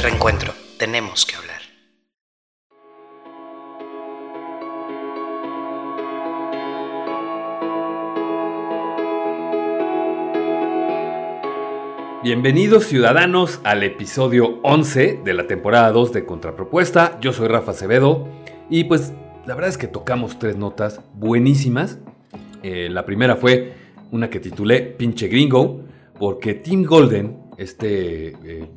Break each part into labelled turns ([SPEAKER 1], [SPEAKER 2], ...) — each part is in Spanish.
[SPEAKER 1] Reencuentro, tenemos que hablar.
[SPEAKER 2] Bienvenidos ciudadanos al episodio 11 de la temporada 2 de Contrapropuesta. Yo soy Rafa Acevedo y pues la verdad es que tocamos tres notas buenísimas. Eh, la primera fue una que titulé Pinche Gringo, porque Tim Golden, este eh,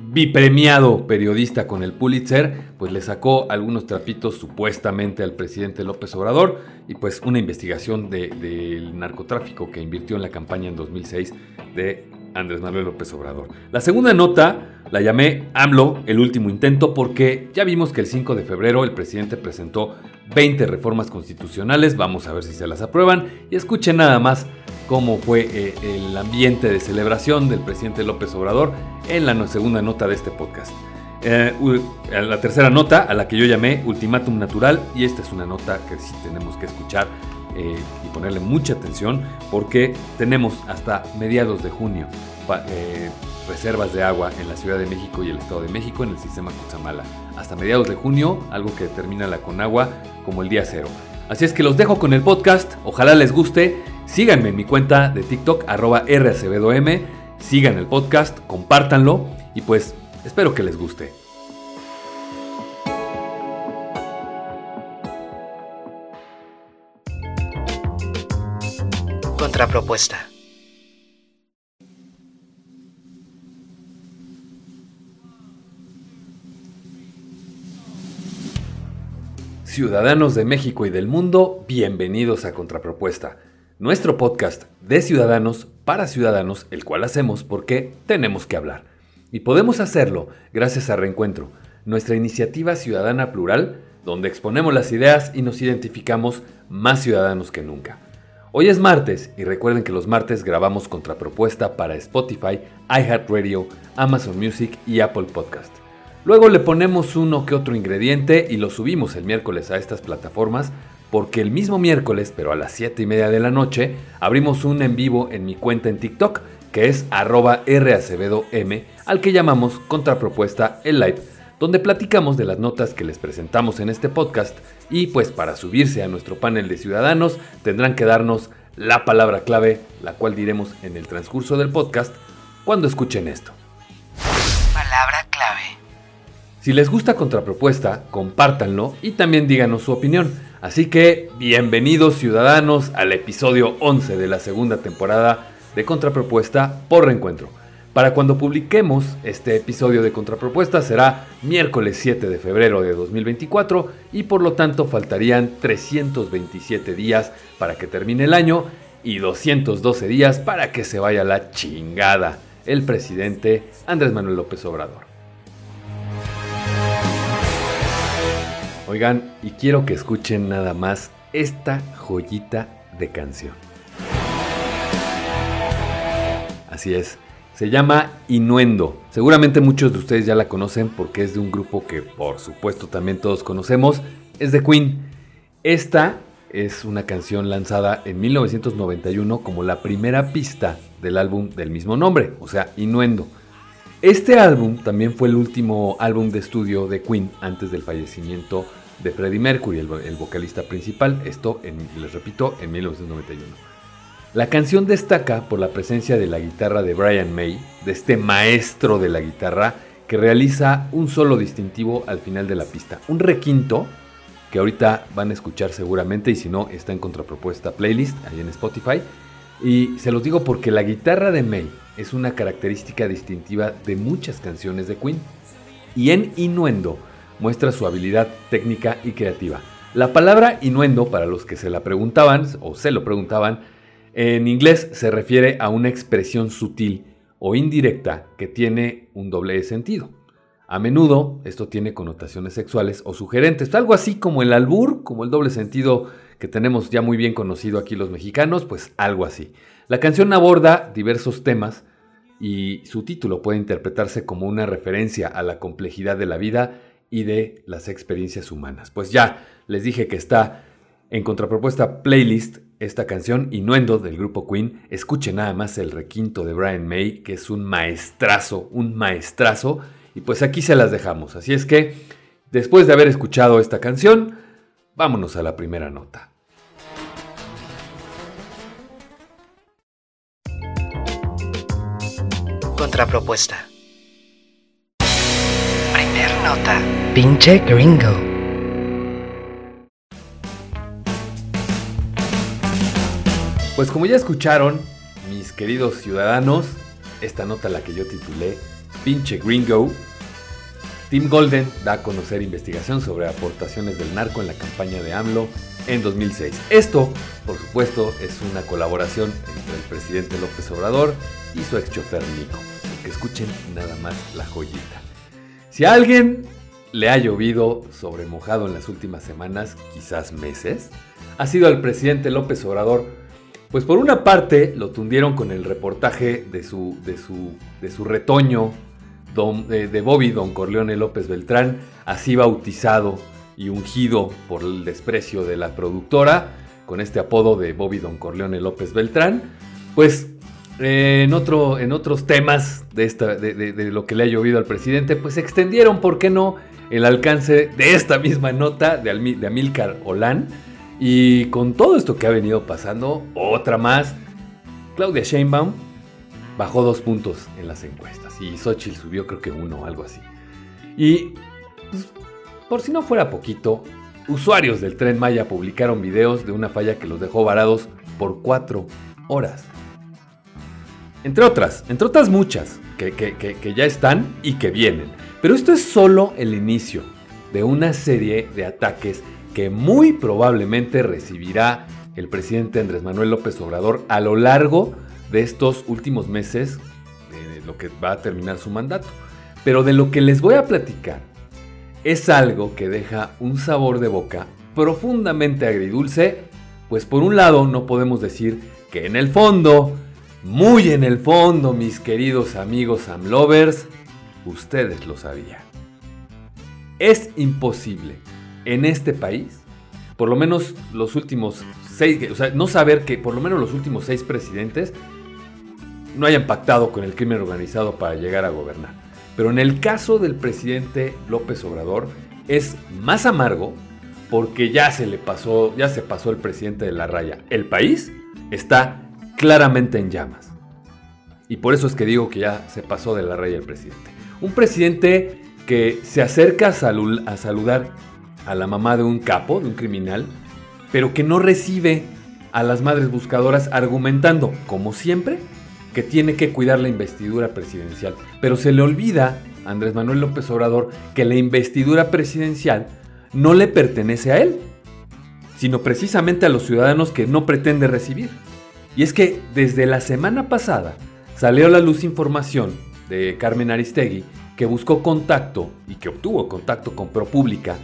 [SPEAKER 2] bipremiado periodista con el Pulitzer, pues le sacó algunos trapitos supuestamente al presidente López Obrador y pues una investigación del narcotráfico que invirtió en la campaña en 2006 de Andrés Manuel López Obrador. La segunda nota la llamé AMLO, el último intento, porque ya vimos que el 5 de febrero el presidente presentó 20 reformas constitucionales, vamos a ver si se las aprueban y escuchen nada más cómo fue eh, el ambiente de celebración del presidente López Obrador en la segunda nota de este podcast. Eh, la tercera nota a la que yo llamé Ultimátum Natural y esta es una nota que sí tenemos que escuchar eh, y ponerle mucha atención porque tenemos hasta mediados de junio eh, reservas de agua en la Ciudad de México y el Estado de México en el sistema Cutzamala. Hasta mediados de junio, algo que determina la Conagua como el día cero. Así es que los dejo con el podcast, ojalá les guste. Síganme en mi cuenta de TikTok, arroba RACBDOM. Sigan el podcast, compártanlo y pues espero que les guste.
[SPEAKER 1] Contrapropuesta.
[SPEAKER 2] Ciudadanos de México y del mundo, bienvenidos a Contrapropuesta, nuestro podcast de ciudadanos para ciudadanos, el cual hacemos porque tenemos que hablar. Y podemos hacerlo gracias a Reencuentro, nuestra iniciativa ciudadana plural, donde exponemos las ideas y nos identificamos más ciudadanos que nunca. Hoy es martes y recuerden que los martes grabamos Contrapropuesta para Spotify, iHeartRadio, Amazon Music y Apple Podcast. Luego le ponemos uno que otro ingrediente y lo subimos el miércoles a estas plataformas porque el mismo miércoles, pero a las 7 y media de la noche, abrimos un en vivo en mi cuenta en TikTok que es arroba M, al que llamamos Contrapropuesta el Live, donde platicamos de las notas que les presentamos en este podcast y pues para subirse a nuestro panel de ciudadanos tendrán que darnos la palabra clave, la cual diremos en el transcurso del podcast cuando escuchen esto.
[SPEAKER 1] Palabra.
[SPEAKER 2] Si les gusta Contrapropuesta, compártanlo y también díganos su opinión. Así que bienvenidos ciudadanos al episodio 11 de la segunda temporada de Contrapropuesta por Reencuentro. Para cuando publiquemos este episodio de Contrapropuesta será miércoles 7 de febrero de 2024 y por lo tanto faltarían 327 días para que termine el año y 212 días para que se vaya la chingada el presidente Andrés Manuel López Obrador. Oigan, y quiero que escuchen nada más esta joyita de canción. Así es, se llama Inuendo. Seguramente muchos de ustedes ya la conocen porque es de un grupo que por supuesto también todos conocemos, es de Queen. Esta es una canción lanzada en 1991 como la primera pista del álbum del mismo nombre, o sea, Inuendo. Este álbum también fue el último álbum de estudio de Queen antes del fallecimiento de Freddie Mercury, el, vocalista principal, esto, les repito, en 1991. La canción destaca por la presencia de la guitarra de Brian May, de este maestro de la guitarra, que realiza un solo distintivo al final de la pista, un requinto que ahorita van a escuchar seguramente y si no está en contrapropuesta playlist ahí en Spotify. Y se los digo porque la guitarra de May es una característica distintiva de muchas canciones de Queen. Y en Innuendo muestra su habilidad técnica y creativa. La palabra innuendo, para los que se la preguntaban o se lo preguntaban, en inglés se refiere a una expresión sutil o indirecta que tiene un doble sentido. A menudo esto tiene connotaciones sexuales o sugerentes, algo así como el albur, como el doble sentido que tenemos ya muy bien conocido aquí los mexicanos, pues algo así. La canción aborda diversos temas y su título puede interpretarse como una referencia a la complejidad de la vida y de las experiencias humanas. Pues ya les dije que está en contrapropuesta playlist esta canción Innuendo del grupo Queen. Escuche nada más el requinto de Brian May, que es un maestrazo, un maestrazo. Y pues aquí se las dejamos. Así es que, después de haber escuchado esta canción, vámonos a la primera nota.
[SPEAKER 1] Contrapropuesta. Primer nota. Pinche gringo.
[SPEAKER 2] Pues como ya escucharon, mis queridos ciudadanos, esta nota la que yo titulé Pinche Gringo, Tim Golden da a conocer investigación sobre aportaciones del narco en la campaña de AMLO en 2006. Esto, por supuesto, es una colaboración entre el presidente López Obrador y su ex chofer Nico. Que escuchen nada más la joyita. Si a alguien le ha llovido sobre mojado en las últimas semanas, quizás meses, ha sido al presidente López Obrador pues por una parte lo tundieron con el reportaje de su, de su, de su retoño eh, de Bobby Don Corleone López Beltrán, así bautizado y ungido por el desprecio de la productora, con este apodo de Bobby Don Corleone López Beltrán. Pues eh, en, otro, en otros temas de, esta, de, lo que le ha llovido al presidente, pues extendieron, ¿por qué no?, el alcance de esta misma nota de, de Amilcar Olán y con todo esto que ha venido pasando, otra más, Claudia Sheinbaum bajó dos puntos en las encuestas y Xochitl subió creo que uno algo así. Y pues, por si no fuera poquito, usuarios del tren Maya publicaron videos de una falla que los dejó varados por cuatro horas. Entre otras, entre otras muchas que, que ya están y que vienen. Pero esto es solo el inicio de una serie de ataques que muy probablemente recibirá el presidente Andrés Manuel López Obrador a lo largo de estos últimos meses de lo que va a terminar su mandato. Pero de lo que les voy a platicar es algo que deja un sabor de boca profundamente agridulce, pues por un lado no podemos decir que en el fondo, muy en el fondo, mis queridos amigos amlovers, ustedes lo sabían. Es imposible en este país, por lo menos los últimos seis, o sea, no saber que por lo menos los últimos seis presidentes no hayan pactado con el crimen organizado para llegar a gobernar. Pero en el caso del presidente López Obrador es más amargo porque ya se le pasó, ya se pasó el presidente de la raya. El país está claramente en llamas. Y por eso es que digo que ya se pasó de la raya el presidente. Un presidente que se acerca a, a saludar a la mamá de un capo, de un criminal, pero que no recibe a las madres buscadoras argumentando, como siempre, que tiene que cuidar la investidura presidencial. Pero se le olvida a Andrés Manuel López Obrador que la investidura presidencial no le pertenece a él, sino precisamente a los ciudadanos que no pretende recibir. Y es que desde la semana pasada salió a la luz información de Carmen Aristegui que buscó contacto y que obtuvo contacto con ProPública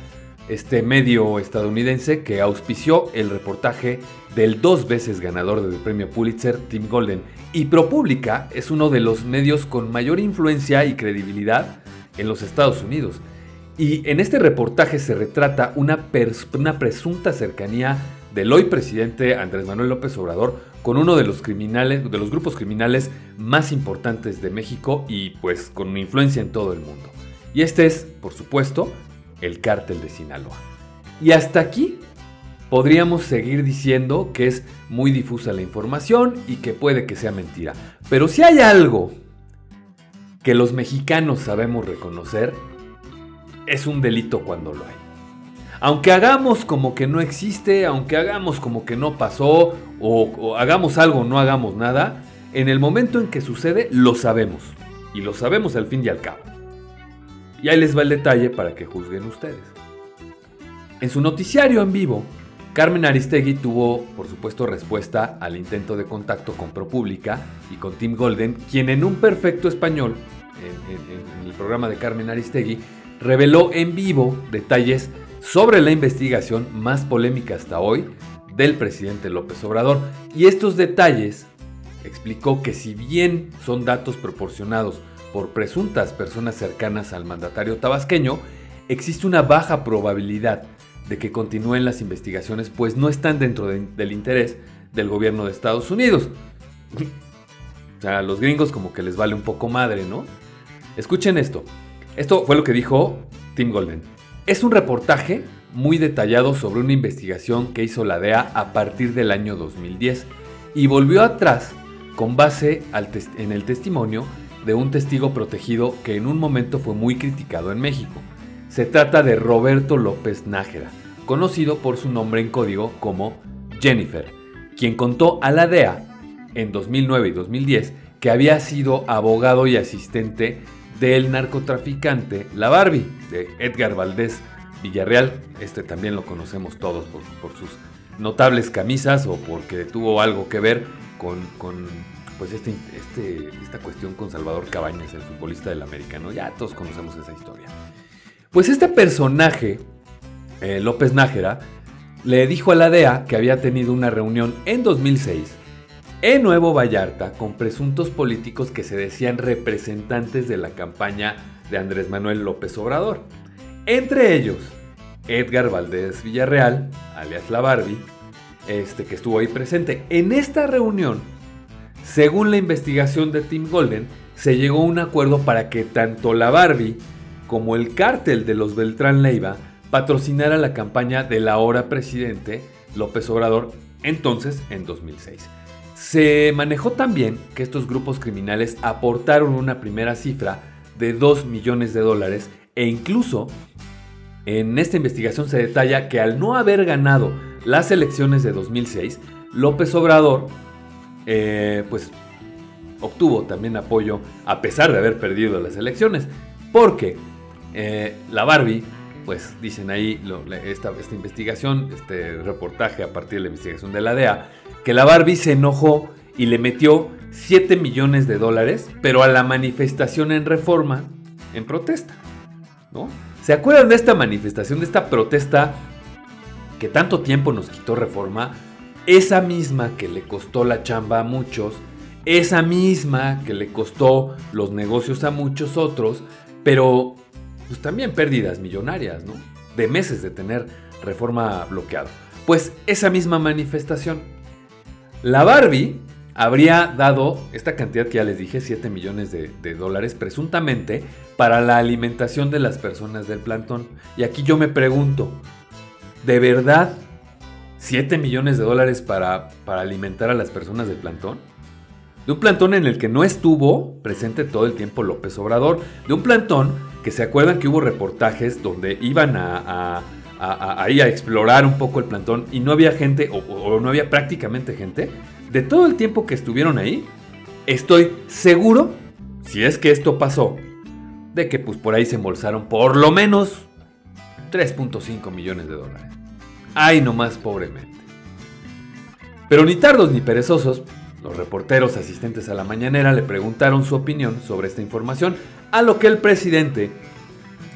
[SPEAKER 2] este medio estadounidense que auspició el reportaje del dos veces ganador del premio Pulitzer, Tim Golden. Y ProPublica es uno de los medios con mayor influencia y credibilidad en los Estados Unidos. Y en este reportaje se retrata una, una presunta cercanía del hoy presidente Andrés Manuel López Obrador con uno de los criminales, de los grupos criminales más importantes de México y pues con influencia en todo el mundo. Y este es, por supuesto, el cártel de Sinaloa. Y hasta aquí podríamos seguir diciendo que es muy difusa la información y que puede que sea mentira. Pero si hay algo que los mexicanos sabemos reconocer, es un delito cuando lo hay. Aunque hagamos como que no existe, aunque hagamos como que no pasó, o, hagamos algo o no hagamos nada, en el momento en que sucede lo sabemos. Y lo sabemos al fin y al cabo. Y ahí les va el detalle para que juzguen ustedes. En su noticiario en vivo, Carmen Aristegui tuvo, por supuesto, respuesta al intento de contacto con ProPublica y con Tim Golden, quien en un perfecto español, en, el programa de Carmen Aristegui, reveló en vivo detalles sobre la investigación más polémica hasta hoy del presidente López Obrador. Y estos detalles explicó que si bien son datos proporcionados por presuntas personas cercanas al mandatario tabasqueño, existe una baja probabilidad de que continúen las investigaciones, pues no están dentro del interés del gobierno de Estados Unidos. o sea, a los gringos como que les vale un poco madre, ¿no? Escuchen esto. Esto fue lo que dijo Tim Golden. Es un reportaje muy detallado sobre una investigación que hizo la DEA a partir del año 2010 y volvió atrás con base en el testimonio de un testigo protegido que en un momento fue muy criticado en México. Se trata de Roberto López Nájera, conocido por su nombre en código como Jennifer, quien contó a la DEA en 2009 y 2010 que había sido abogado y asistente del narcotraficante La Barbie, de Edgar Valdés Villarreal. Este también lo conocemos todos por, sus notables camisas o porque tuvo algo que ver con, pues este, este, esta cuestión con Salvador Cabañas, el futbolista del americano. Ya todos conocemos esa historia. Pues este personaje, eh, López Nájera, le dijo a la DEA que había tenido una reunión en 2006 en Nuevo Vallarta con presuntos políticos que se decían representantes de la campaña de Andrés Manuel López Obrador. Entre ellos, Edgar Valdés Villarreal, alias La Barbie, este que estuvo ahí presente. En esta reunión, según la investigación de Tim Golden, se llegó a un acuerdo para que tanto La Barbie como el cártel de los Beltrán Leiva patrocinara la campaña del ahora presidente López Obrador, entonces en 2006. Se manejó también que estos grupos criminales aportaron una primera cifra de 2 millones de dólares e incluso en esta investigación se detalla que al no haber ganado las elecciones de 2006, López Obrador eh, pues obtuvo también apoyo a pesar de haber perdido las elecciones, porque eh, la Barbie, pues dicen ahí esta, esta investigación, este reportaje a partir de la investigación de la DEA, que la Barbie se enojó y le metió 7 millones de dólares, pero a la manifestación en reforma en protesta. ¿no? ¿Se acuerdan de esta manifestación, de esta protesta que tanto tiempo nos quitó reforma? Esa misma que le costó la chamba a muchos, esa misma que le costó los negocios a muchos otros, pero pues también pérdidas millonarias, ¿no? De meses de tener reforma bloqueada. Pues esa misma manifestación la Barbie habría dado esta cantidad que ya les dije, 7 millones de, dólares, presuntamente, para la alimentación de las personas del plantón. Y aquí yo me pregunto, ¿de verdad 7 millones de dólares para alimentar a las personas del plantón? De un plantón en el que no estuvo presente todo el tiempo López Obrador. De un plantón que se acuerdan que hubo reportajes donde iban a a, explorar un poco el plantón y no había gente, o, no había prácticamente gente, de todo el tiempo que estuvieron ahí, estoy seguro, si es que esto pasó, de que pues por ahí se embolsaron por lo menos 3.5 millones de dólares. Ay, nomás pobremente. Pero ni tardos ni perezosos, los reporteros asistentes a la mañanera le preguntaron su opinión sobre esta información, a lo que el presidente,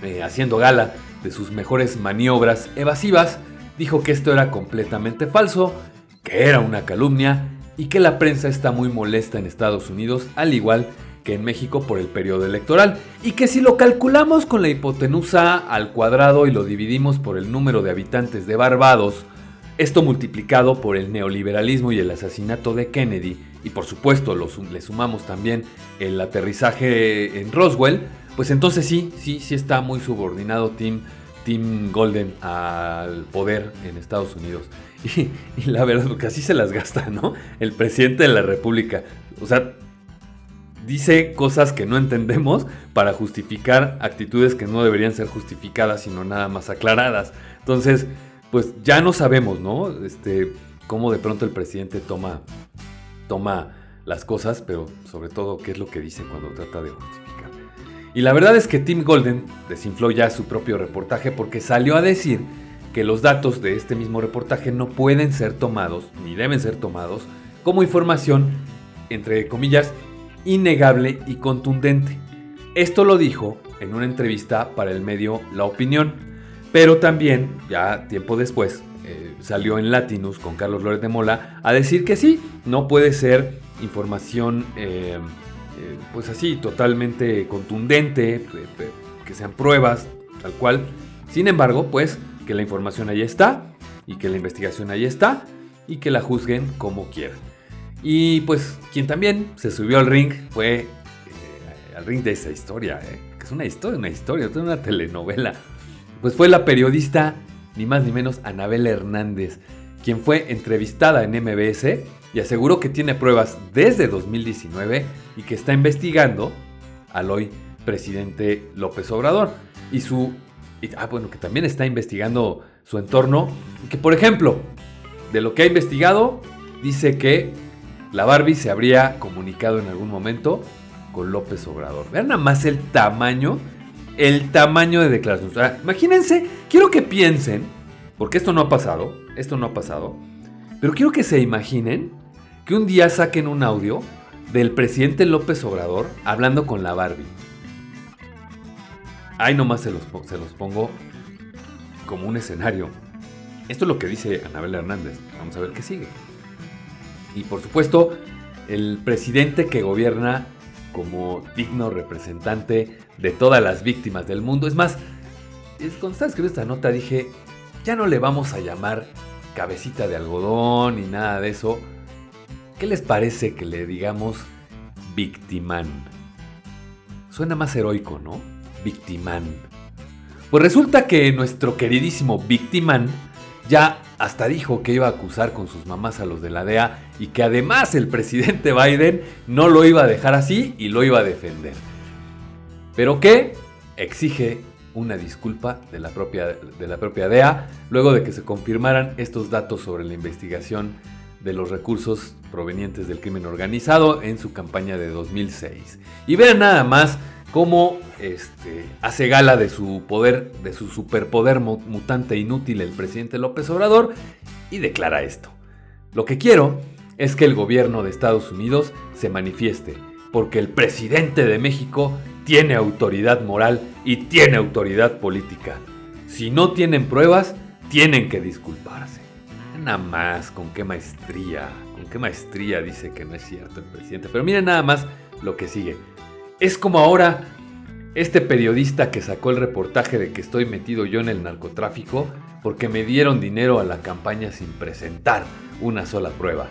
[SPEAKER 2] eh, haciendo gala de sus mejores maniobras evasivas, dijo que esto era completamente falso, que era una calumnia y que la prensa está muy molesta en Estados Unidos, al igual que en México por el periodo electoral, y que si lo calculamos con la hipotenusa al cuadrado y lo dividimos por el número de habitantes de Barbados, esto multiplicado por el neoliberalismo y el asesinato de Kennedy, y por supuesto le sumamos también el aterrizaje en Roswell, pues entonces sí, sí, sí está muy subordinado Tim, Tim Golden al poder en Estados Unidos. Y, la verdad, porque así se las gasta, ¿no? El presidente de la República. O sea, dice cosas que no entendemos para justificar actitudes que no deberían ser justificadas, sino nada más aclaradas. Entonces, pues ya no sabemos, ¿no? Este, cómo de pronto el presidente toma, toma las cosas, pero sobre todo qué es lo que dice cuando trata de justificar. Y la verdad es que Tim Golden desinfló ya su propio reportaje porque salió a decir que los datos de este mismo reportaje no pueden ser tomados, ni deben ser tomados, como información, entre comillas, innegable y contundente. Esto lo dijo en una entrevista para el medio La Opinión, pero también, ya tiempo después, eh, salió en Latinus con Carlos Lórez de Mola a decir que sí, no puede ser información eh, eh, pues así, totalmente contundente, que sean pruebas, tal cual. Sin embargo, pues que la información ahí está y que la investigación ahí está y que la juzguen como quieran. Y pues quien también se subió al ring fue al ring de esa historia, que es una historia, una historia, es una telenovela. Pues fue la periodista, ni más ni menos, Anabel Hernández, quien fue entrevistada en MBS y aseguró que tiene pruebas desde 2019 y que está investigando al hoy presidente López Obrador y su ah bueno que también está investigando su entorno y que por ejemplo de lo que ha investigado dice que la Barbie se habría comunicado en algún momento con López Obrador. Vean nada más el tamaño, el tamaño de declaración. imagínense, quiero que piensen, porque esto no ha pasado, esto no ha pasado, pero quiero que se imaginen que un día saquen un audio del presidente López Obrador hablando con la Barbie. Ahí nomás se los, se los pongo como un escenario. Esto es lo que dice Anabel Hernández. Vamos a ver qué sigue. Y por supuesto, el presidente que gobierna como digno representante de todas las víctimas del mundo. Es más, cuando estaba escribiendo esta nota dije, ya no le vamos a llamar cabecita de algodón ni nada de eso. ¿Qué les parece que le digamos victimán? Suena más heroico, ¿no? Victimán. Pues resulta que nuestro queridísimo victimán ya hasta dijo que iba a acusar con sus mamás a los de la DEA y que además el presidente Biden no lo iba a dejar así y lo iba a defender. Pero que exige una disculpa de la propia, de la propia DEA luego de que se confirmaran estos datos sobre la investigación de los recursos provenientes del crimen organizado en su campaña de 2006. Y vean nada más cómo este, hace gala de su poder, de su superpoder mutante inútil el presidente López Obrador y declara esto. Lo que quiero es que el gobierno de Estados Unidos se manifieste, porque el presidente de México tiene autoridad moral y tiene autoridad política. Si no tienen pruebas, tienen que disculparse. Nada más, con qué maestría, con qué maestría dice que no es cierto el presidente. Pero miren nada más lo que sigue. Es como ahora este periodista que sacó el reportaje de que estoy metido yo en el narcotráfico porque me dieron dinero a la campaña sin presentar una sola prueba.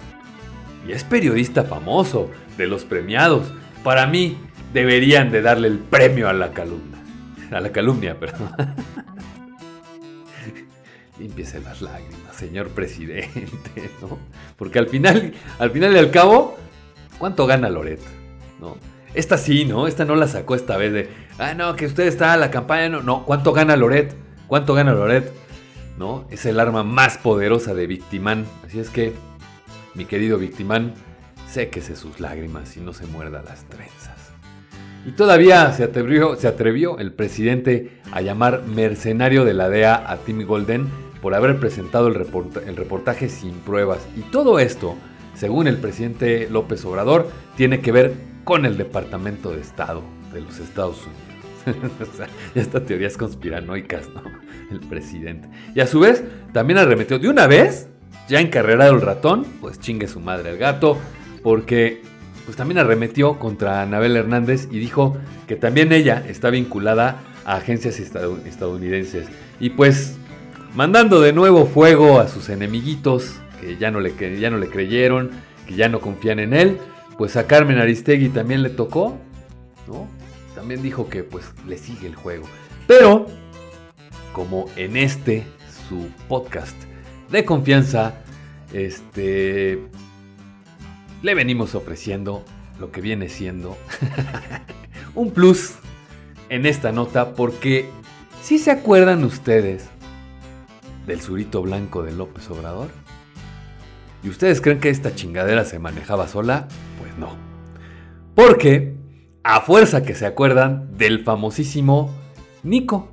[SPEAKER 2] Y es periodista famoso, de los premiados. Para mí deberían de darle el premio a la calumnia. A la calumnia, perdón. Límpiese las lágrimas, señor presidente, ¿no? Porque al final, al final y al cabo, ¿cuánto gana Loret? ¿No? Esta sí, ¿no? Esta no la sacó esta vez de, ah, no, que usted está a la campaña, no, no, ¿cuánto gana Loret? ¿Cuánto gana Loret? ¿No? Es el arma más poderosa de Victimán. Así es que, mi querido Victimán, séquese sus lágrimas y no se muerda las trenzas. Y todavía se atrevió, el presidente a llamar mercenario de la DEA a Tim Golden por haber presentado el, reportaje sin pruebas. Y todo esto, según el presidente López Obrador, tiene que ver con el Departamento de Estado de los Estados Unidos. esta teoría es conspiranoicas, ¿no? El presidente. Y a su vez, también arremetió de una vez, ya encarrerado el ratón, pues chingue su madre el gato, porque pues también arremetió contra Anabel Hernández y dijo que también ella está vinculada a agencias estadounidenses. Y pues mandando de nuevo fuego a sus enemiguitos, que ya no le, ya no le creyeron, que ya no confían en él pues a Carmen Aristegui también le tocó, ¿no? También dijo que pues le sigue el juego. Pero, como en este, su podcast de confianza, este, le venimos ofreciendo lo que viene siendo un plus en esta nota porque si se acuerdan ustedes del surito blanco de López Obrador y ustedes creen que esta chingadera se manejaba sola, no. Porque, a fuerza que se acuerdan del famosísimo Nico.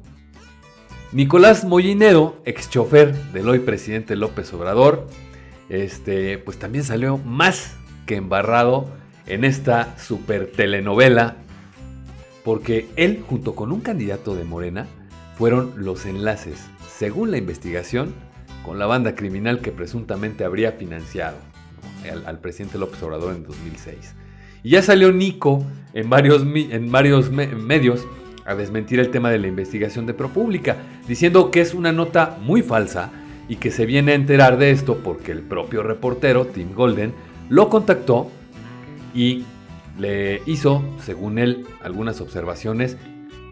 [SPEAKER 2] Nicolás Mollinedo, ex chofer del hoy presidente López Obrador, este, pues también salió más que embarrado en esta super telenovela, porque él junto con un candidato de Morena fueron los enlaces, según la investigación, con la banda criminal que presuntamente habría financiado al, presidente López Obrador en 2006. Y ya salió Nico en varios, en varios medios a desmentir el tema de la investigación de ProPública, diciendo que es una nota muy falsa y que se viene a enterar de esto porque el propio reportero, Tim Golden, lo contactó y le hizo, según él, algunas observaciones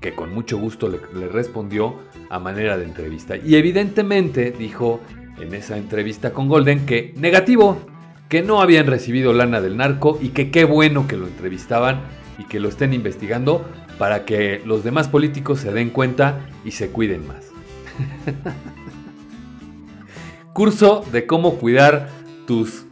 [SPEAKER 2] que con mucho gusto le, respondió a manera de entrevista. Y evidentemente dijo en esa entrevista con Golden que negativo, que no habían recibido lana del narco y que qué bueno que lo entrevistaban y que lo estén investigando para que los demás políticos se den cuenta y se cuiden más. Curso de cómo cuidar tus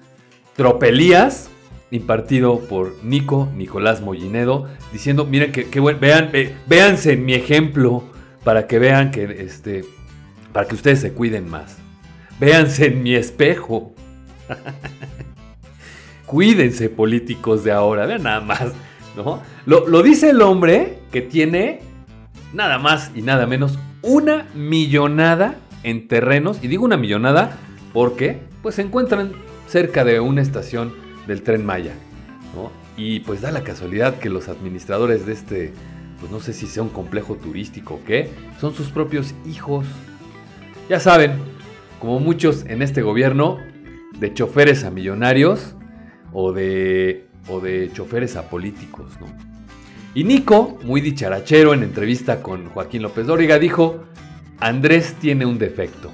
[SPEAKER 2] tropelías impartido por Nico Nicolás Mollinedo diciendo, miren que, que vean, véanse en mi ejemplo para que vean que este para que ustedes se cuiden más. Véanse en mi espejo. Cuídense políticos de ahora, vean nada más, ¿no? Lo, lo dice el hombre que tiene nada más y nada menos una millonada en terrenos, y digo una millonada porque pues se encuentran cerca de una estación del tren Maya, ¿no? Y pues da la casualidad que los administradores de este, pues no sé si sea un complejo turístico o qué, son sus propios hijos. Ya saben, como muchos en este gobierno, de choferes a millonarios o de, o de choferes a políticos, ¿no? Y Nico, muy dicharachero en entrevista con Joaquín López Dóriga, dijo, Andrés tiene un defecto.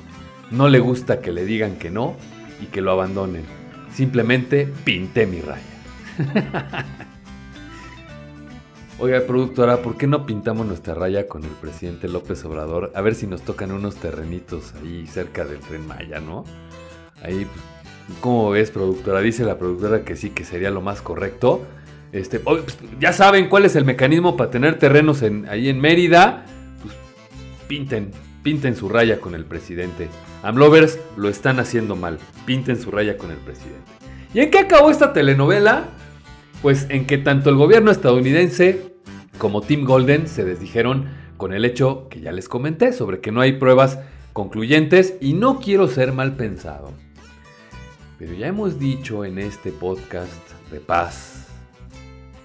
[SPEAKER 2] No le gusta que le digan que no y que lo abandonen. Simplemente pinté mi raya. Oiga, productora, ¿por qué no pintamos nuestra raya con el presidente López Obrador? A ver si nos tocan unos terrenitos ahí cerca del tren Maya, ¿no? Ahí, pues, ¿cómo ves, productora? Dice la productora que sí, que sería lo más correcto. Este, pues, ya saben cuál es el mecanismo para tener terrenos en, ahí en Mérida. Pues pinten, pinten su raya con el presidente. Amlovers lo están haciendo mal. Pinten su raya con el presidente. ¿Y en qué acabó esta telenovela? Pues en que tanto el gobierno estadounidense como Tim Golden se desdijeron con el hecho que ya les comenté sobre que no hay pruebas concluyentes y no quiero ser mal pensado. Pero ya hemos dicho en este podcast de paz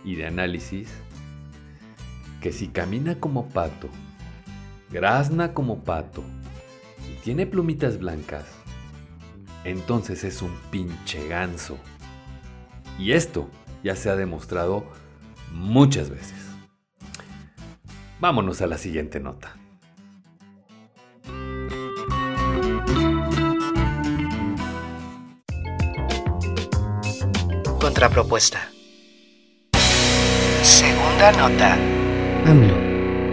[SPEAKER 2] y de análisis que si camina como pato grazna como pato y tiene plumitas blancas, entonces es un pinche ganso. Y esto ya se ha demostrado muchas veces. Vámonos a la siguiente nota.
[SPEAKER 1] Contrapropuesta. Segunda nota. AMLO,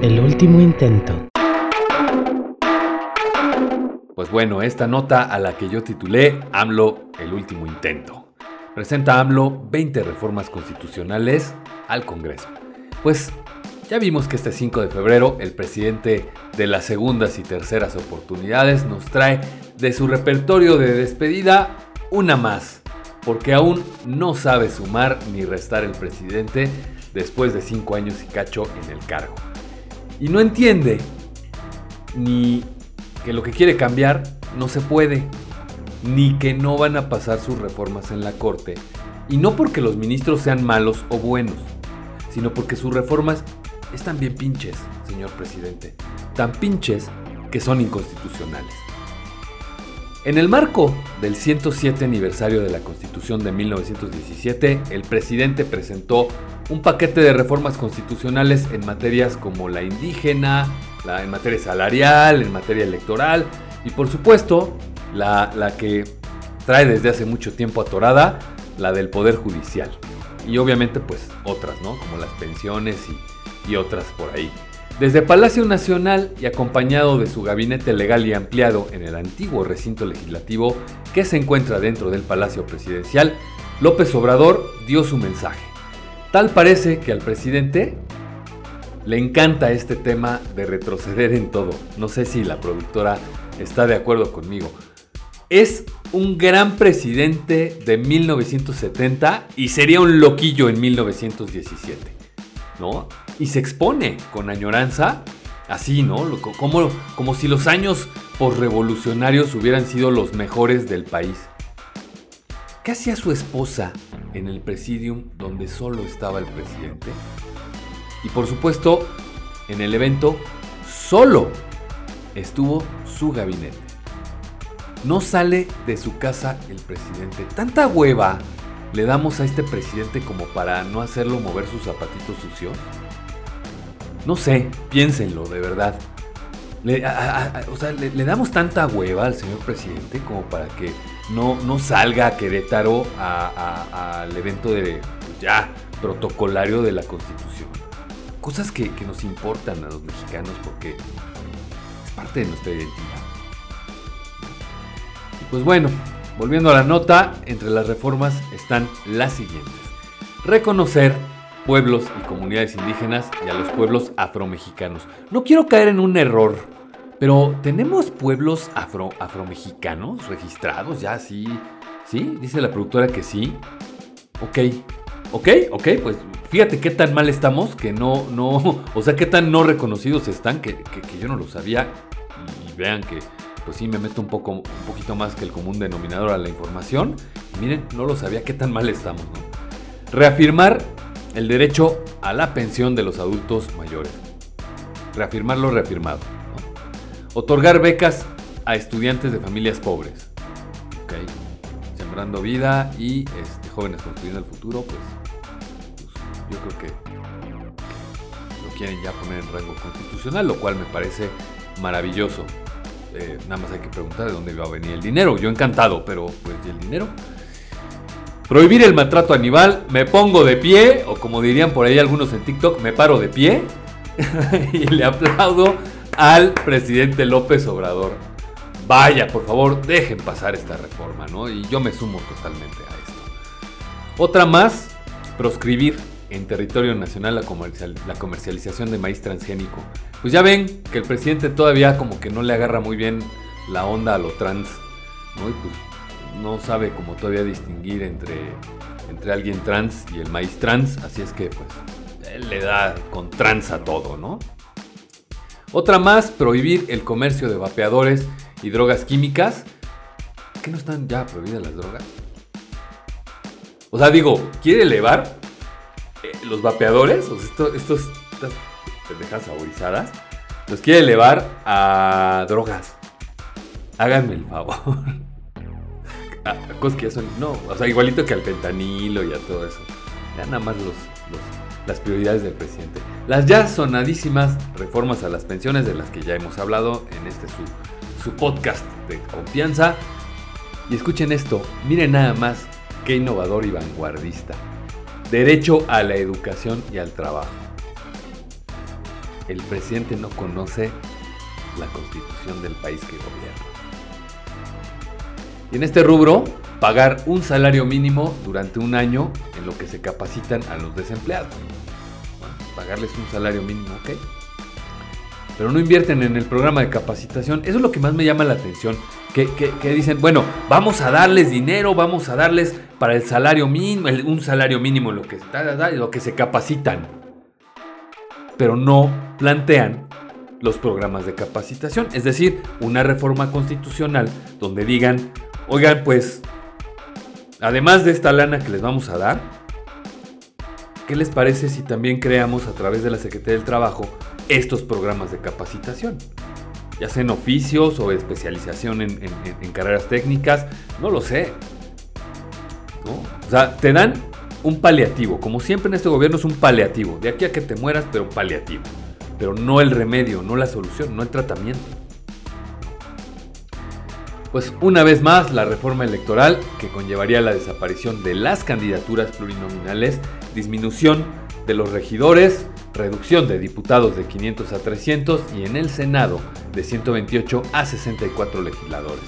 [SPEAKER 1] el último intento.
[SPEAKER 2] Pues bueno, esta nota a la que yo titulé AMLO, el último intento. Presenta AMLO 20 reformas constitucionales al Congreso. Pues ya vimos que este 5 de febrero el presidente de las segundas y terceras oportunidades nos trae de su repertorio de despedida una más, porque aún no sabe sumar ni restar el presidente después de 5 años y cacho en el cargo. Y no entiende ni que lo que quiere cambiar no se puede, ni que no van a pasar sus reformas en la Corte, y no porque los ministros sean malos o buenos, sino porque sus reformas están bien pinches, señor presidente, tan pinches que son inconstitucionales. En el marco del 107 aniversario de la Constitución de 1917, el presidente presentó un paquete de reformas constitucionales en materias como la indígena, en materia salarial, en materia electoral y por supuesto la, la que trae desde hace mucho tiempo atorada, la del Poder Judicial. Y obviamente pues otras, ¿no? Como las pensiones y, y otras por ahí. Desde Palacio Nacional y acompañado de su gabinete legal y ampliado en el antiguo recinto legislativo que se encuentra dentro del Palacio Presidencial, López Obrador dio su mensaje. Tal parece que al presidente le encanta este tema de retroceder en todo. No sé si la productora está de acuerdo conmigo. Es un gran presidente de 1970 y sería un loquillo en 1917. ¿No? Y se expone con añoranza, así, ¿no? Como, como si los años posrevolucionarios hubieran sido los mejores del país. ¿Qué hacía su esposa en el presidium donde solo estaba el presidente? Y por supuesto, en el evento solo estuvo su gabinete. No sale de su casa el presidente. Tanta hueva, le damos a este presidente como para no hacerlo mover sus zapatitos sucios? No sé, piénsenlo, de verdad. Le, o sea, le, damos tanta hueva al señor presidente como para que no, no salga a Querétaro al evento de pues ya protocolario de la Constitución. Cosas que, que nos importan a los mexicanos porque es parte de nuestra identidad. Y pues bueno, volviendo a la nota, entre las reformas están las siguientes. Reconocer pueblos y comunidades indígenas y a los pueblos afromexicanos. No quiero caer en un error, pero ¿tenemos pueblos afro, afromexicanos registrados ya sí? ¿Sí? Dice la productora que sí. Ok, ok, ok, pues fíjate qué tan mal estamos que no, no, o sea, qué tan no reconocidos están que, yo no lo sabía. Y, vean que, pues sí, me meto un, poco, un poquito más que el común denominador a la información. miren, no lo sabía qué tan mal estamos, ¿no? Reafirmar el derecho a la pensión de los adultos mayores. Reafirmar lo reafirmado. Otorgar becas a estudiantes de familias pobres. Sembrando vida y este, jóvenes construyendo el futuro, pues, pues, yo creo que lo quieren ya poner en rango constitucional, lo cual me parece maravilloso. Eh, nada más hay que preguntar de dónde va a venir el dinero. Yo encantado, pero pues ¿y el dinero? Prohibir el maltrato animal, me pongo de pie, o como dirían por ahí algunos en TikTok, me paro de pie y le aplaudo al presidente López Obrador. Vaya, por favor, dejen pasar esta reforma, ¿no? Y yo me sumo totalmente a esto. Otra más, proscribir en territorio nacional la, comercialización de maíz transgénico. Pues ya ven que el presidente todavía como que no le agarra muy bien la onda a lo trans, ¿no? Y pues no sabe como todavía distinguir entre, entre alguien trans y el maíz trans, así es que pues él le da con trans a todo, ¿no? Otra más, prohibir el comercio de vapeadores y drogas químicas. ¿Qué no están ya prohibidas las drogas? O sea, digo, ¿quiere elevar eh, los vapeadores? O sea, estos, estas pendejas saborizadas. Los quiere elevar a drogas. Háganme el favor. cosas que ya son. No, o sea, igualito que al fentanilo y a todo eso. Ya nada más los, las prioridades del presidente. Las ya sonadísimas reformas a las pensiones de las que ya hemos hablado en este su, su podcast de confianza. Y escuchen esto, miren nada más qué innovador y vanguardista. Derecho a la educación y al trabajo. El presidente no conoce la constitución del país que gobierna. Y en este rubro, pagar un salario mínimo durante un año en lo que se capacitan a los desempleados. pagarles un salario mínimo, ¿ok? Pero no invierten en el programa de capacitación. Eso es lo que más me llama la atención. Que, dicen, bueno, vamos a darles dinero, vamos a darles para el salario mínimo, un salario mínimo lo que, lo que se capacitan. Pero no plantean los programas de capacitación. Es decir, una reforma constitucional donde digan, Oigan, pues, además de esta lana que les vamos a dar, ¿qué les parece si también creamos a través de la Secretaría del Trabajo estos programas de capacitación? Ya sean oficios o especialización en, carreras técnicas, no lo sé. O sea, te dan un paliativo. Como siempre en este gobierno es un paliativo. De aquí a que te mueras, pero paliativo. Pero no el remedio, no la solución, no el tratamiento. Pues una vez más, la reforma electoral que conllevaría la desaparición de las candidaturas plurinominales, disminución de los regidores, reducción de diputados de 500 a 300 y en el Senado de 128 a 64 legisladores.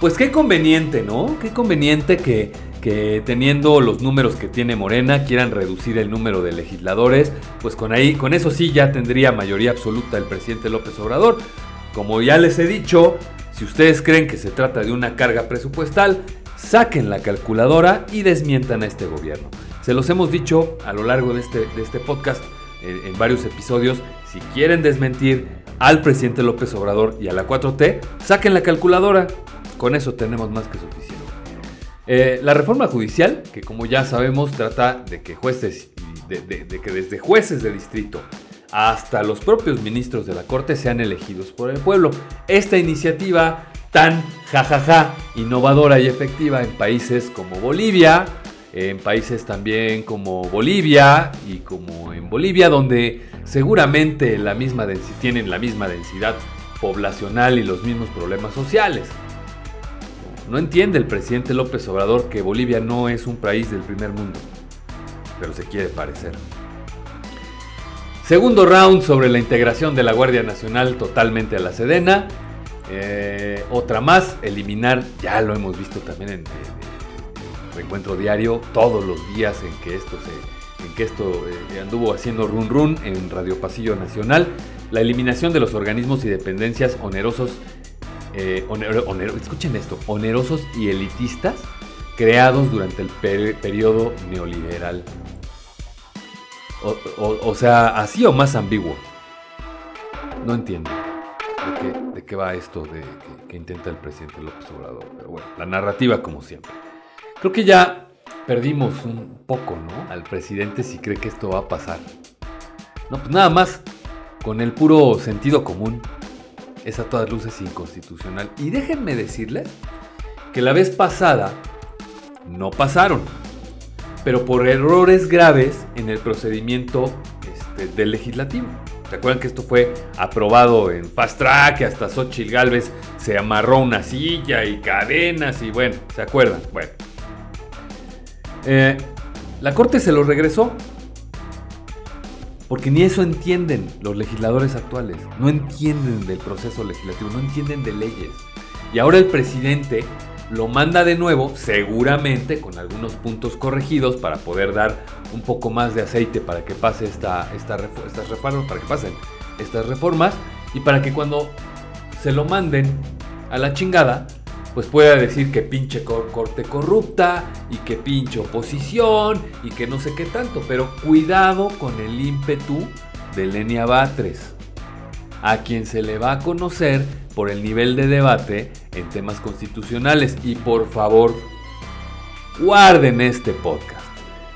[SPEAKER 2] Pues qué conveniente, ¿no? Qué conveniente que, que teniendo los números que tiene Morena quieran reducir el número de legisladores, pues con ahí, con eso sí ya tendría mayoría absoluta el presidente López Obrador. Como ya les he dicho, si ustedes creen que se trata de una carga presupuestal, saquen la calculadora y desmientan a este gobierno. Se los hemos dicho a lo largo de este, de este podcast eh, en varios episodios. Si quieren desmentir al presidente López Obrador y a la 4T, saquen la calculadora. Con eso tenemos más que suficiente. Eh, la reforma judicial, que como ya sabemos trata de que jueces, de que desde jueces de distrito hasta los propios ministros de la Corte sean elegidos por el pueblo. Esta iniciativa tan jajaja, innovadora y efectiva en países como Bolivia, en países también como Bolivia y como en Bolivia, donde seguramente la misma tienen la misma densidad poblacional y los mismos problemas sociales. No entiende el presidente López Obrador que Bolivia no es un país del primer mundo, pero se quiere parecer. Segundo round sobre la integración de la Guardia Nacional totalmente a la Sedena. Eh, otra más, eliminar, ya lo hemos visto también en, el encuentro diario, todos los días en que esto se, en que esto eh, anduvo haciendo run run en Radio Pasillo Nacional, la eliminación de los organismos y dependencias onerosos, eh, escuchen esto, onerosos y elitistas creados durante el periodo neoliberal o, sea, así o más ambiguo. No entiendo de qué, va esto de que, intenta el presidente López Obrador. Pero bueno, la narrativa como siempre. Creo que ya perdimos un poco, ¿no? Al presidente si cree que esto va a pasar. No, pues nada más con el puro sentido común. Es a todas luces inconstitucional. Y déjenme decirles que la vez pasada no pasaron pero por errores graves en el procedimiento este, del legislativo. ¿Se acuerdan que esto fue aprobado en fast track? Hasta Xochitl Galvez se amarró una silla y cadenas y bueno, ¿se acuerdan? Bueno. Eh, la Corte se lo regresó. Porque ni eso entienden los legisladores actuales. No entienden del proceso legislativo, no entienden de leyes. Y ahora el presidente lo manda de nuevo, seguramente con algunos puntos corregidos para poder dar un poco más de aceite para que pase esta, estas reformas, para que pasen estas reformas y para que cuando se lo manden a la chingada, pues pueda decir que pinche corte corrupta y que pinche oposición y que no sé qué tanto, pero cuidado con el ímpetu de Lenia Batres, a quien se le va a conocer por el nivel de debate en temas constitucionales. Y por favor, guarden este podcast,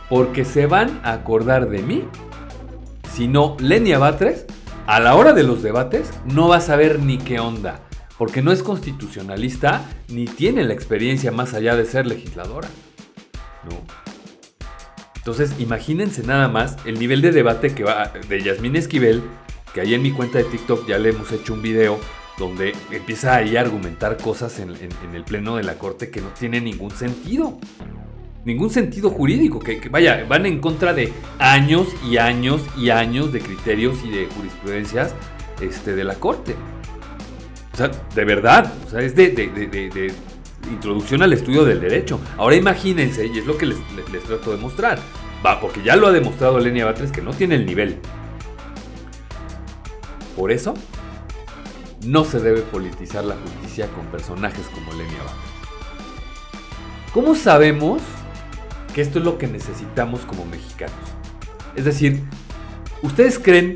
[SPEAKER 2] porque se van a acordar de mí. Si no, Lenia Batres, a la hora de los debates, no va a saber ni qué onda, porque no es constitucionalista ni tiene la experiencia más allá de ser legisladora. ¿No? Entonces, imagínense nada más el nivel de debate que va de Yasmín Esquivel, que ahí en mi cuenta de TikTok ya le hemos hecho un video donde empieza ahí a argumentar cosas en, el pleno de la corte que no tienen ningún sentido. Ningún sentido jurídico, que, vaya, van en contra de años y años y años de criterios y de jurisprudencias este, de la corte. De verdad, es de, introducción al estudio del derecho. Ahora imagínense, y es lo que les, les, trato de mostrar, va, porque ya lo ha demostrado Lenia Batres que no tiene el nivel. Por eso no se debe politizar la justicia con personajes como Lenia Batres. ¿Cómo sabemos que esto es lo que necesitamos como mexicanos? Es decir, ¿ustedes creen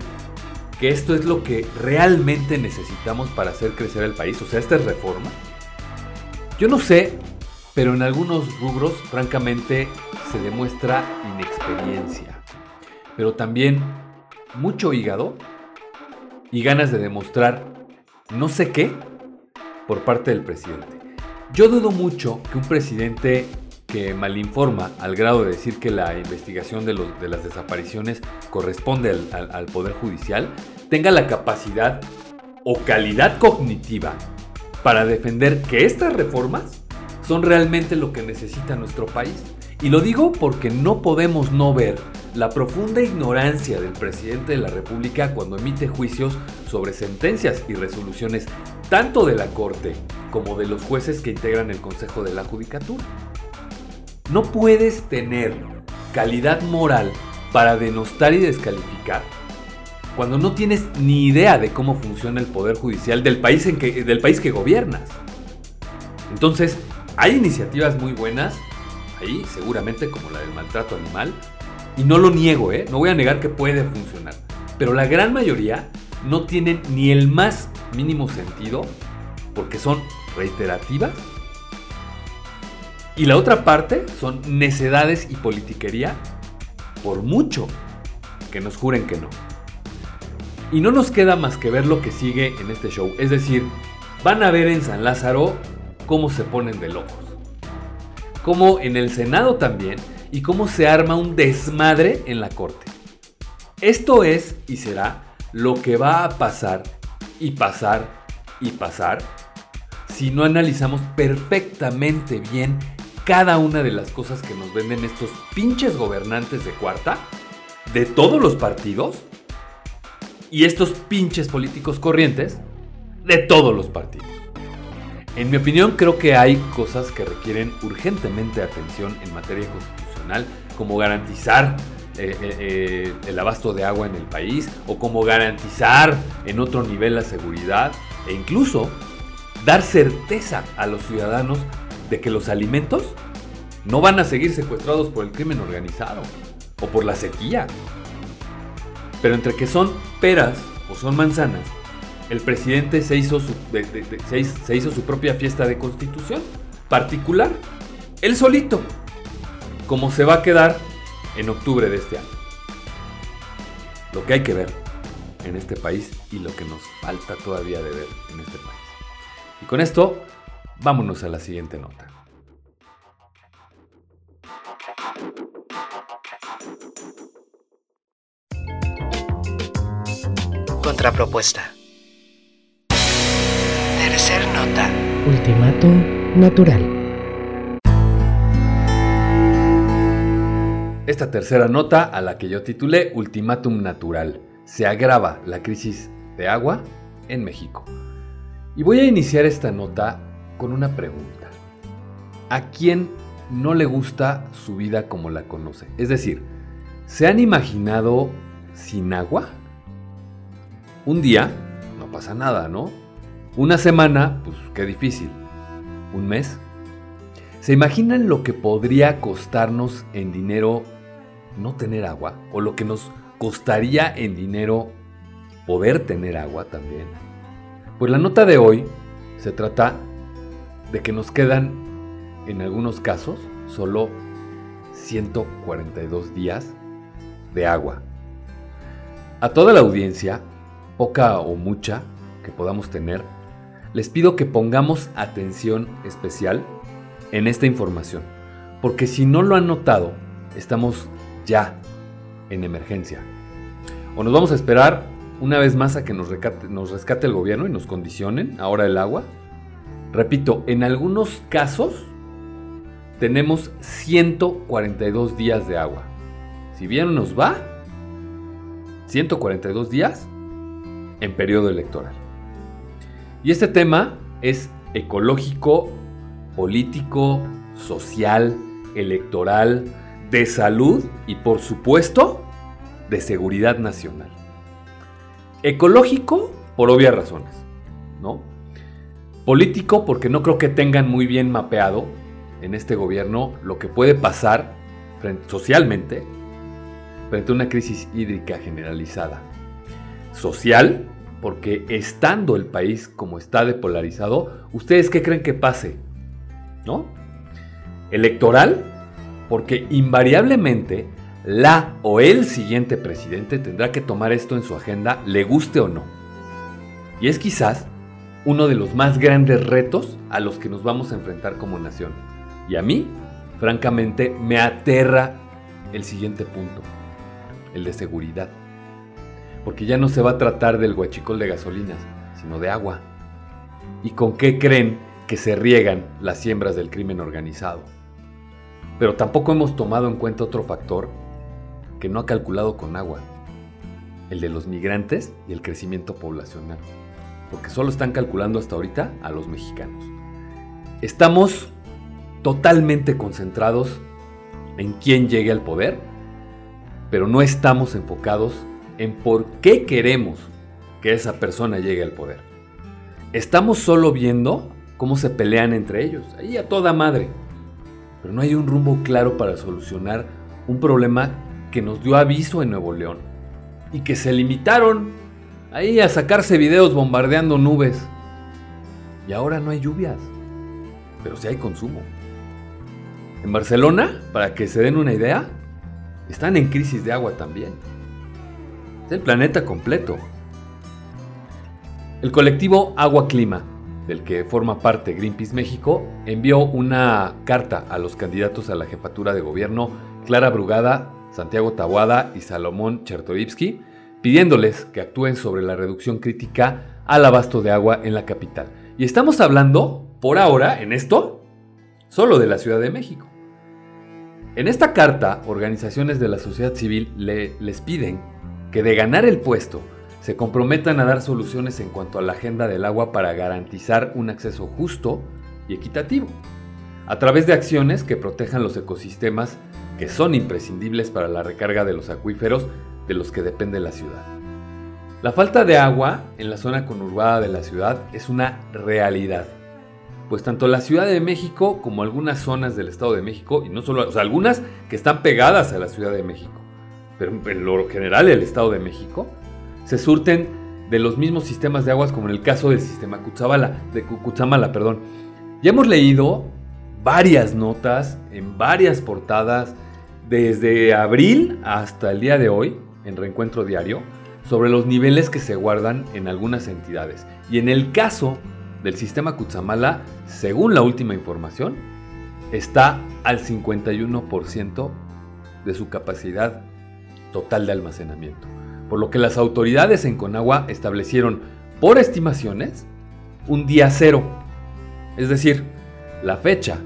[SPEAKER 2] que esto es lo que realmente necesitamos para hacer crecer el país? O sea, esta es reforma. Yo no sé, pero en algunos rubros, francamente, se demuestra inexperiencia. Pero también mucho hígado y ganas de demostrar no sé qué por parte del presidente. Yo dudo mucho que un presidente que malinforma al grado de decir que la investigación de, las desapariciones corresponde al, Poder Judicial tenga la capacidad o calidad cognitiva para defender que estas reformas son realmente lo que necesita nuestro país. Y lo digo porque no podemos no ver la profunda ignorancia del presidente de la República cuando emite juicios sobre sentencias y resoluciones tanto de la Corte como de los jueces que integran el Consejo de la Judicatura. No puedes tener calidad moral para denostar y descalificar cuando no tienes ni idea de cómo funciona el poder judicial del país, en que, del país que gobiernas. Entonces, hay iniciativas muy buenas, ahí seguramente como la del maltrato animal, y no lo niego, ¿eh? No voy a negar que puede funcionar. Pero la gran mayoría no tienen ni el más mínimo sentido porque son reiterativas. Y la otra parte son necedades y politiquería por mucho que nos juren que no. Y no nos queda más que ver lo que sigue en este show. Es decir, van a ver en San Lázaro cómo se ponen de locos como en el Senado también, y cómo se arma un desmadre en la Corte. Esto es y será lo que va a pasar y pasar y pasar si no analizamos perfectamente bien cada una de las cosas que nos venden estos pinches gobernantes de cuarta, de todos los partidos, y estos pinches políticos corrientes, de todos los partidos. En mi opinión, creo que hay cosas que requieren urgentemente atención en materia constitucional, como garantizar eh, eh, eh, el abasto de agua en el país, o como garantizar en otro nivel la seguridad, e incluso dar certeza a los ciudadanos de que los alimentos no van a seguir secuestrados por el crimen organizado o por la sequía. Pero entre que son peras o son manzanas, el presidente se hizo su, se hizo su propia fiesta de constitución particular, él solito, como se va a quedar en octubre de este año. Lo que hay que ver en este país y lo que nos falta todavía de ver en este país. Y con esto, vámonos a la siguiente nota.
[SPEAKER 3] Contrapropuesta. Tercer nota.
[SPEAKER 1] Ultimátum natural.
[SPEAKER 2] Esta tercera nota, a la que yo titulé Ultimátum natural, se agrava la crisis de agua en México. Y voy a iniciar esta nota con una pregunta. ¿A quién no le gusta su vida como la conoce? Es decir, ¿se han imaginado sin agua? Un día, no pasa nada, ¿no? Una semana, pues qué difícil. ¿Un mes? ¿Se imaginan lo que podría costarnos en dinero no tener agua? ¿O lo que nos costaría en dinero poder tener agua también? Pues la nota de hoy se trata de que nos quedan, en algunos casos, solo 142 días de agua. A toda la audiencia, poca o mucha que podamos tener, les pido que pongamos atención especial en esta información, porque si no lo han notado, estamos ya en emergencia. O nos vamos a esperar una vez más a que nos, rescate el gobierno y nos condicionen ahora el agua. Repito, en algunos casos tenemos 142 días de agua. Si bien nos va, 142 días en periodo electoral. Y este tema es ecológico, político, social, electoral, de salud y por supuesto de seguridad nacional. Ecológico, por obvias razones, ¿no? Político, porque no creo que tengan muy bien mapeado en este gobierno lo que puede pasar socialmente frente a una crisis hídrica generalizada. Social, porque estando el país como está depolarizado, ¿ustedes qué creen que pase? ¿No? Electoral, porque invariablemente la o el siguiente presidente tendrá que tomar esto en su agenda, le guste o no. Y es quizás uno de los más grandes retos a los que nos vamos a enfrentar como nación. Y a mí, francamente, me aterra el siguiente punto, el de seguridad. Porque ya no se va a tratar del guachicol de gasolinas, sino de agua. ¿Y con qué creen que se riegan las siembras del crimen organizado? Pero tampoco hemos tomado en cuenta otro factor que no ha calculado con agua, el de los migrantes y el crecimiento poblacional, porque solo están calculando hasta ahorita a los mexicanos. Estamos totalmente concentrados en quién llegue al poder, pero no estamos enfocados en por qué queremos que esa persona llegue al poder. Estamos solo viendo cómo se pelean entre ellos, ahí a toda madre. Pero no hay un rumbo claro para solucionar un problema que nos dio aviso en Nuevo León y que se limitaron ahí a sacarse videos bombardeando nubes. Y ahora no hay lluvias, pero sí hay consumo. En Barcelona, para que se den una idea, están en crisis de agua también. Es el planeta completo. El colectivo Agua Clima del que forma parte Greenpeace México, envió una carta a los candidatos a la jefatura de gobierno Clara Brugada, Santiago Tabuada y Salomón Chertorivsky, pidiéndoles que actúen sobre la reducción crítica al abasto de agua en la capital. Y estamos hablando, por ahora, en esto, solo de la Ciudad de México. En esta carta, organizaciones de la sociedad civil les piden que de ganar el puesto, se comprometan a dar soluciones en cuanto a la agenda del agua para garantizar un acceso justo y equitativo, a través de acciones que protejan los ecosistemas que son imprescindibles para la recarga de los acuíferos de los que depende la ciudad. La falta de agua en la zona conurbada de la ciudad es una realidad, pues tanto la Ciudad de México como algunas zonas del Estado de México, y no solo, o sea, algunas que están pegadas a la Ciudad de México, pero en lo general el Estado de México, se surten de los mismos sistemas de aguas como en el caso del sistema Cutzamala, de Cutzamala, perdón. Ya hemos leído varias notas en varias portadas desde abril hasta el día de hoy en Reencuentro Diario sobre los niveles que se guardan en algunas entidades. Y en el caso del sistema Cutzamala, según la última información, está al 51% de su capacidad total de almacenamiento por lo que las autoridades en Conagua establecieron, por estimaciones, un día cero, es decir, la fecha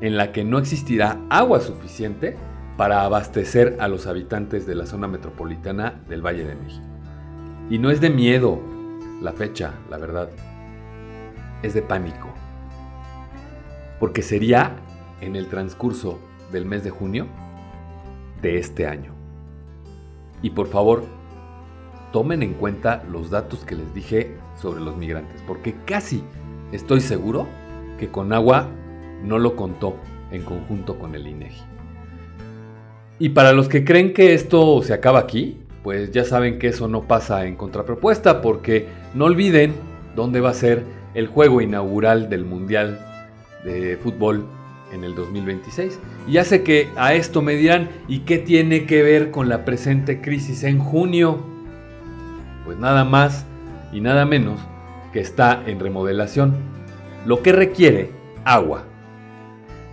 [SPEAKER 2] en la que no existirá agua suficiente para abastecer a los habitantes de la zona metropolitana del Valle de México. Y no es de miedo la fecha, la verdad, es de pánico, porque sería en el transcurso del mes de junio de este año. Y por favor, tomen en cuenta los datos que les dije sobre los migrantes, porque casi estoy seguro que Conagua no lo contó en conjunto con el INEGI. Y para los que creen que esto se acaba aquí, pues ya saben que eso no pasa en contrapropuesta, porque no olviden dónde va a ser el juego inaugural del Mundial de Fútbol en el 2026. Y ya sé que a esto me dirán, ¿y qué tiene que ver con la presente crisis en junio? Pues nada más y nada menos que está en remodelación, lo que requiere agua.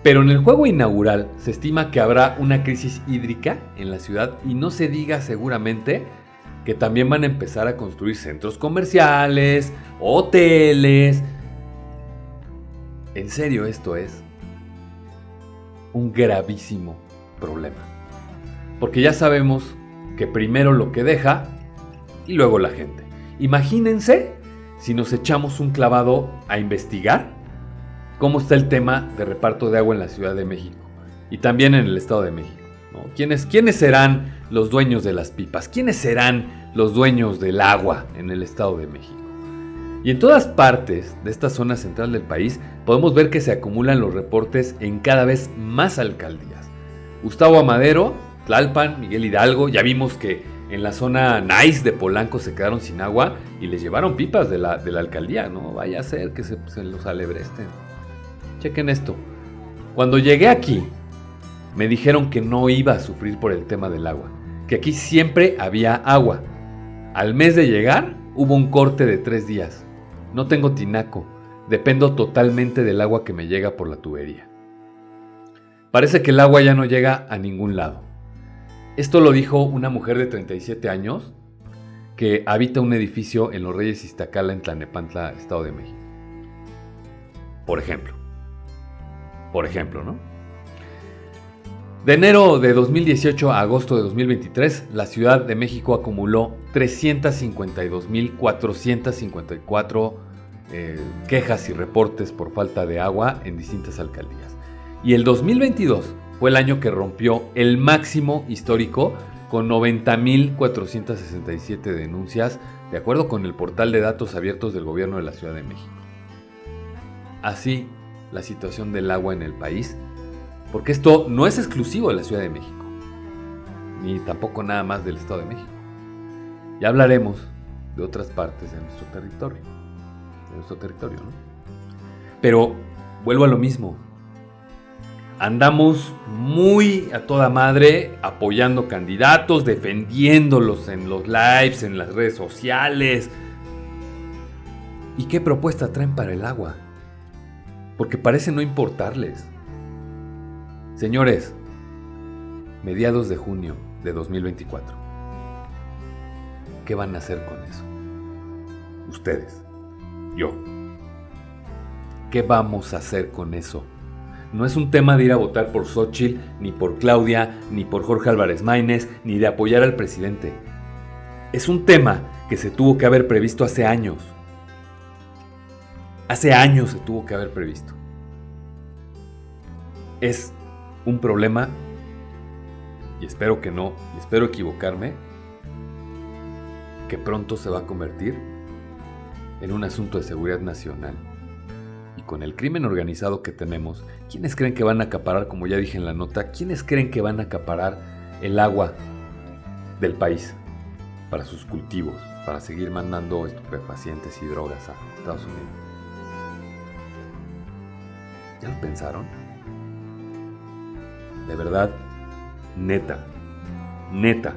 [SPEAKER 2] Pero en el juego inaugural se estima que habrá una crisis hídrica en la ciudad y no se diga seguramente que también van a empezar a construir centros comerciales, hoteles. En serio esto es un gravísimo problema. Porque ya sabemos que primero lo que deja y luego la gente. Imagínense si nos echamos un clavado a investigar cómo está el tema de reparto de agua en la Ciudad de México y también en el Estado de México. ¿Quiénes, ¿Quiénes serán los dueños de las pipas? ¿Quiénes serán los dueños del agua en el Estado de México? Y en todas partes de esta zona central del país podemos ver que se acumulan los reportes en cada vez más alcaldías. Gustavo Amadero, Tlalpan, Miguel Hidalgo, ya vimos que en la zona nice de Polanco se quedaron sin agua y les llevaron pipas de la, de la alcaldía, no vaya a ser que se, se los alebresten. Chequen esto. Cuando llegué aquí, me dijeron que no iba a sufrir por el tema del agua, que aquí siempre había agua. Al mes de llegar, hubo un corte de tres días. No tengo tinaco, dependo totalmente del agua que me llega por la tubería. Parece que el agua ya no llega a ningún lado. Esto lo dijo una mujer de 37 años que habita un edificio en Los Reyes Iztacala en Tlanepantla, Estado de México. Por ejemplo. Por ejemplo, ¿no? De enero de 2018 a agosto de 2023, la Ciudad de México acumuló 352.454 eh, quejas y reportes por falta de agua en distintas alcaldías. Y el 2022 fue el año que rompió el máximo histórico con 90.467 denuncias, de acuerdo con el portal de datos abiertos del gobierno de la Ciudad de México. Así, la situación del agua en el país porque esto no es exclusivo de la Ciudad de México, ni tampoco nada más del Estado de México. Ya hablaremos de otras partes de nuestro territorio, de nuestro territorio, ¿no? Pero vuelvo a lo mismo. Andamos muy a toda madre apoyando candidatos, defendiéndolos en los lives, en las redes sociales. ¿Y qué propuesta traen para el agua? Porque parece no importarles. Señores, mediados de junio de 2024. ¿Qué van a hacer con eso? Ustedes, yo. ¿Qué vamos a hacer con eso? No es un tema de ir a votar por Xochitl, ni por Claudia, ni por Jorge Álvarez Maínez, ni de apoyar al presidente. Es un tema que se tuvo que haber previsto hace años. Hace años se tuvo que haber previsto. Es un problema, y espero que no, y espero equivocarme, que pronto se va a convertir en un asunto de seguridad nacional. Y con el crimen organizado que tenemos, ¿quiénes creen que van a acaparar, como ya dije en la nota, quiénes creen que van a acaparar el agua del país para sus cultivos, para seguir mandando estupefacientes y drogas a Estados Unidos? ¿Ya lo pensaron? De verdad, neta, neta,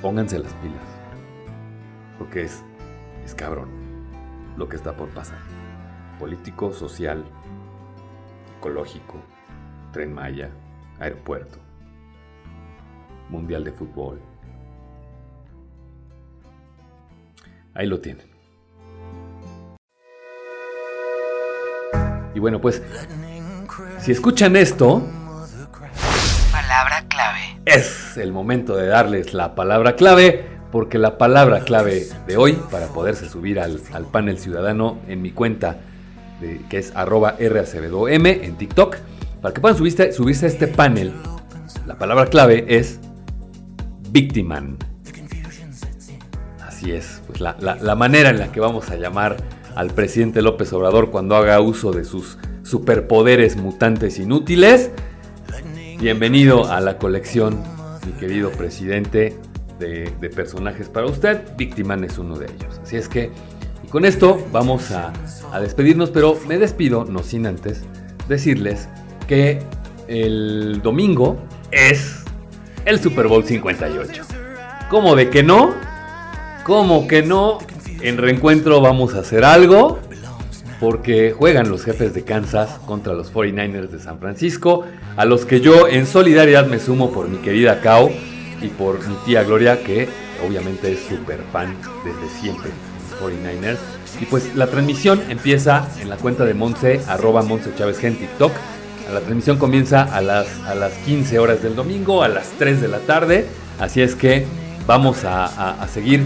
[SPEAKER 2] pónganse las pilas. Porque es, es cabrón lo que está por pasar. Político, social, ecológico, tren Maya, aeropuerto, mundial de fútbol. Ahí lo tienen. Y bueno, pues, si escuchan esto,
[SPEAKER 3] Palabra clave.
[SPEAKER 2] es el momento de darles la palabra clave, porque la palabra clave de hoy, para poderse subir al, al panel ciudadano en mi cuenta, de- que es arroba RACBDOM en TikTok, para que puedan subirse, subirse a este panel, la palabra clave es Victiman. Así es, pues la, la- la manera en la que vamos a llamar al presidente López Obrador cuando haga uso de sus superpoderes mutantes inútiles. Bienvenido a la colección, mi querido presidente, de, personajes para usted. Victiman es uno de ellos. Así es que, y con esto vamos a, a despedirnos, pero me despido, no sin antes decirles que el domingo es el Super Bowl 58. ¿Cómo de que no? ¿Cómo que no? En reencuentro vamos a hacer algo porque juegan los jefes de Kansas contra los 49ers de San Francisco, a los que yo en solidaridad me sumo por mi querida Kao y por mi tía Gloria, que obviamente es súper fan desde siempre de los 49ers. Y pues la transmisión empieza en la cuenta de Monse, arroba Monse Chávez en TikTok. La transmisión comienza a las, a las 15 horas del domingo, a las 3 de la tarde. Así es que vamos a- a seguir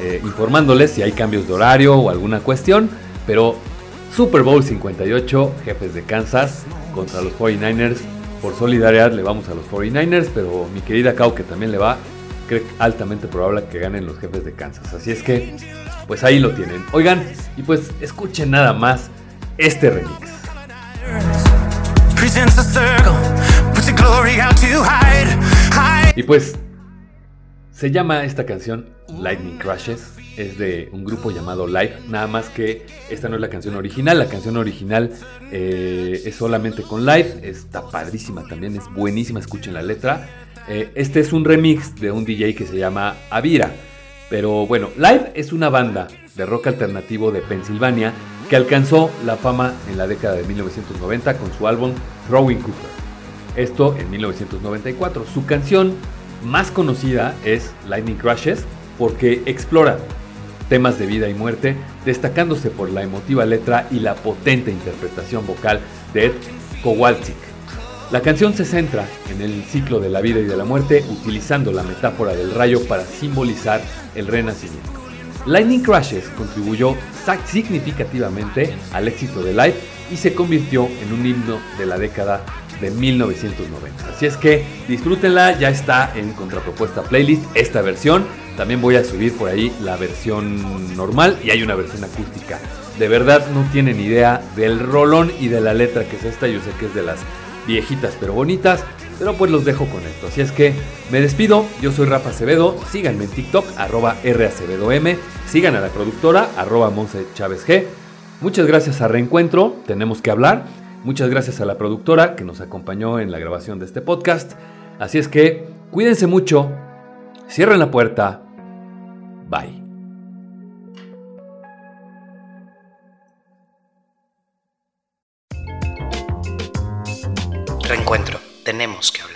[SPEAKER 2] eh, informándoles si hay cambios de horario o alguna cuestión. Pero Super Bowl 58, jefes de Kansas contra los 49ers. Por solidaridad le vamos a los 49ers, pero mi querida Kao, que también le va, cree altamente probable que ganen los jefes de Kansas. Así es que, pues ahí lo tienen. Oigan, y pues escuchen nada más este remix. Y pues se llama esta canción Lightning Crashes. Es de un grupo llamado Live. Nada más que esta no es la canción original. La canción original eh, es solamente con Live. Está padrísima también. Es buenísima. Escuchen la letra. Eh, este es un remix de un DJ que se llama Avira. Pero bueno, Live es una banda de rock alternativo de Pensilvania que alcanzó la fama en la década de 1990 con su álbum Throwing Cooper. Esto en 1994. Su canción más conocida es Lightning Crashes porque explora temas de vida y muerte, destacándose por la emotiva letra y la potente interpretación vocal de Ed Kowalczyk. La canción se centra en el ciclo de la vida y de la muerte, utilizando la metáfora del rayo para simbolizar el renacimiento. Lightning Crashes contribuyó significativamente al éxito de Live y se convirtió en un himno de la década de 1990. Así es que disfrútenla, ya está en contrapropuesta playlist esta versión. También voy a subir por ahí la versión normal y hay una versión acústica. De verdad no tienen idea del rolón y de la letra que es esta. Yo sé que es de las viejitas pero bonitas. Pero pues los dejo con esto. Así es que me despido. Yo soy Rafa Acevedo. Síganme en TikTok, arroba RAcevedom. Sigan a la productora, arroba Monse Chávez G. Muchas gracias a Reencuentro. Tenemos que hablar. Muchas gracias a la productora que nos acompañó en la grabación de este podcast. Así es que cuídense mucho, cierren la puerta. Bye.
[SPEAKER 1] Reencuentro. Tenemos que hablar.